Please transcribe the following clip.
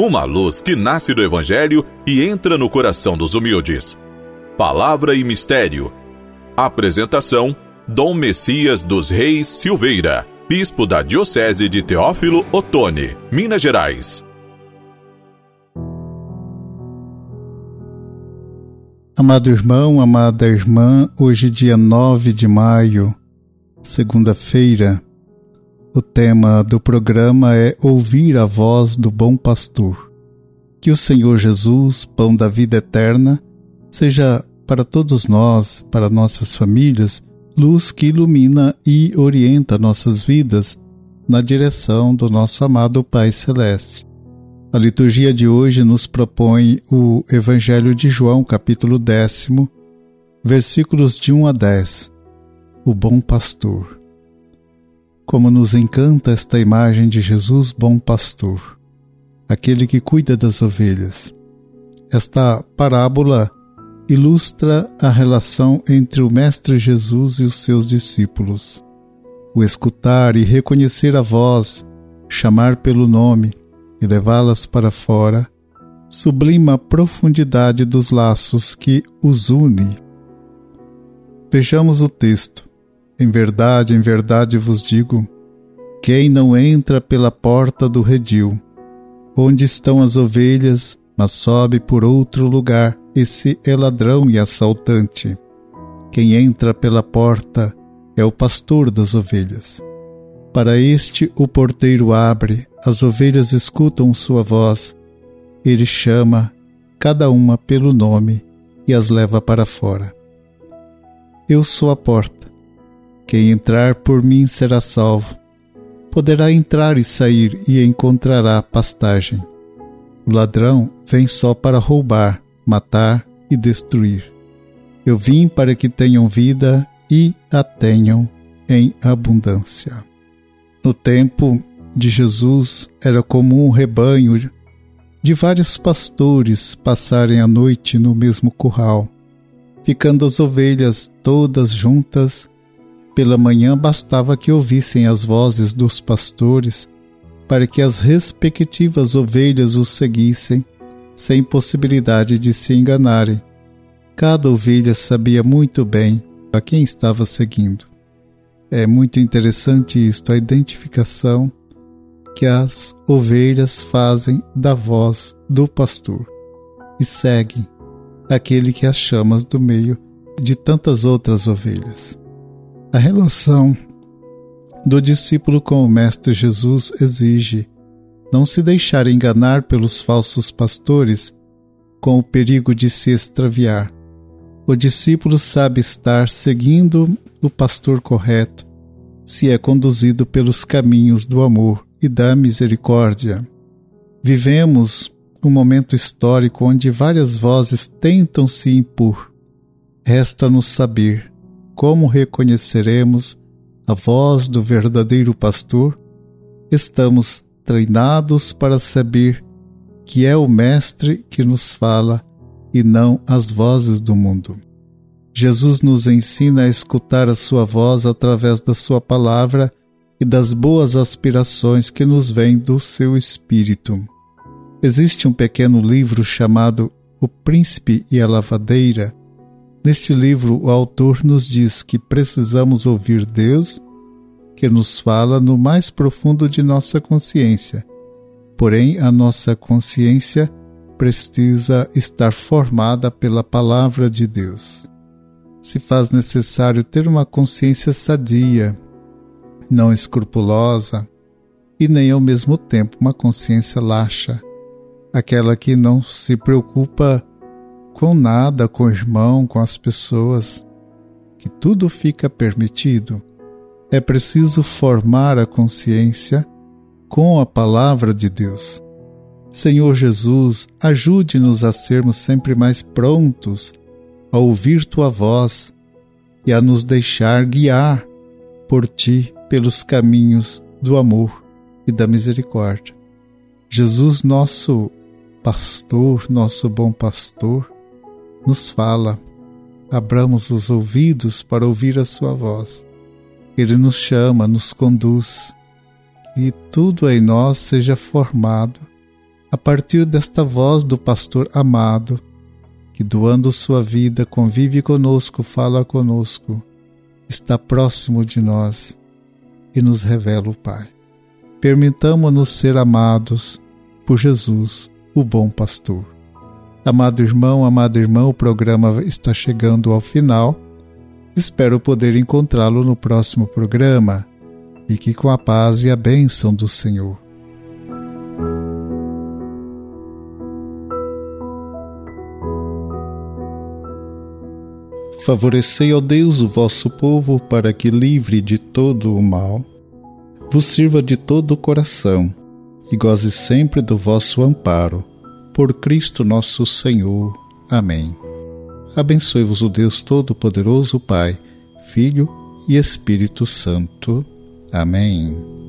uma luz que nasce do Evangelho e entra no coração dos humildes. Palavra e Mistério. Apresentação: Dom Messias dos Reis Silveira, Bispo da Diocese de Teófilo Otoni, Minas Gerais. Amado irmão, amada irmã, hoje, dia 9 de maio, segunda-feira, o tema do programa é Ouvir a Voz do Bom Pastor. Que o Senhor Jesus, Pão da Vida Eterna, seja para todos nós, para nossas famílias, luz que ilumina e orienta nossas vidas na direção do nosso amado Pai Celeste. A liturgia de hoje nos propõe o Evangelho de João, capítulo décimo, versículos de 1 a 10. O Bom Pastor. Como nos encanta esta imagem de Jesus, bom pastor, aquele que cuida das ovelhas. Esta parábola ilustra a relação entre o Mestre Jesus e os seus discípulos. O escutar e reconhecer a voz, chamar pelo nome e levá-las para fora, sublima a profundidade dos laços que os une. Vejamos o texto. Em verdade, em verdade vos digo: quem não entra pela porta do redil, onde estão as ovelhas, mas sobe por outro lugar, esse é ladrão e assaltante. Quem entra pela porta é o pastor das ovelhas. Para este o porteiro abre, as ovelhas escutam sua voz. Ele chama cada uma pelo nome e as leva para fora. Eu sou a porta. Quem entrar por mim será salvo. Poderá entrar e sair e encontrará pastagem. O ladrão vem só para roubar, matar e destruir. Eu vim para que tenham vida e a tenham em abundância. No tempo de Jesus era comum um rebanho de vários pastores passarem a noite no mesmo curral, ficando as ovelhas todas juntas pela manhã bastava que ouvissem as vozes dos pastores para que as respectivas ovelhas os seguissem, sem possibilidade de se enganarem. Cada ovelha sabia muito bem a quem estava seguindo. É muito interessante isto, a identificação que as ovelhas fazem da voz do pastor e seguem aquele que as chama do meio de tantas outras ovelhas. A relação do discípulo com o Mestre Jesus exige não se deixar enganar pelos falsos pastores com o perigo de se extraviar. O discípulo sabe estar seguindo o pastor correto se é conduzido pelos caminhos do amor e da misericórdia. Vivemos um momento histórico onde várias vozes tentam se impor. Resta-nos saber como reconheceremos a voz do verdadeiro pastor? Estamos treinados para saber que é o Mestre que nos fala e não as vozes do mundo. Jesus nos ensina a escutar a Sua voz através da Sua palavra e das boas aspirações que nos vêm do seu Espírito. Existe um pequeno livro chamado O Príncipe e a Lavadeira, Neste livro, o autor nos diz que precisamos ouvir Deus, que nos fala no mais profundo de nossa consciência. Porém, a nossa consciência precisa estar formada pela palavra de Deus. Se faz necessário ter uma consciência sadia, não escrupulosa e nem ao mesmo tempo uma consciência laxa, aquela que não se preocupa com nada, com o irmão, com as pessoas, que tudo fica permitido. É preciso formar a consciência com a palavra de Deus. Senhor Jesus, ajude-nos a sermos sempre mais prontos a ouvir tua voz e a nos deixar guiar por ti pelos caminhos do amor e da misericórdia. Jesus, nosso pastor, nosso bom pastor, nos fala. Abramos os ouvidos para ouvir a sua voz. Ele nos chama, nos conduz, e tudo em nós seja formado a partir desta voz do pastor amado, que doando sua vida convive conosco, fala conosco, está próximo de nós e nos revela o Pai. Permitamos-nos ser amados por Jesus, o bom pastor. Amado irmão, amada irmã, o programa está chegando ao final. Espero poder encontrá-lo no próximo programa. Fique com a paz e a bênção do Senhor. Favorecei, ó Deus, o vosso povo para que, livre de todo o mal, vos sirva de todo o coração e goze sempre do vosso amparo. Por Cristo nosso Senhor. Amém. Abençoe-vos o Deus Todo-Poderoso, Pai, Filho e Espírito Santo. Amém.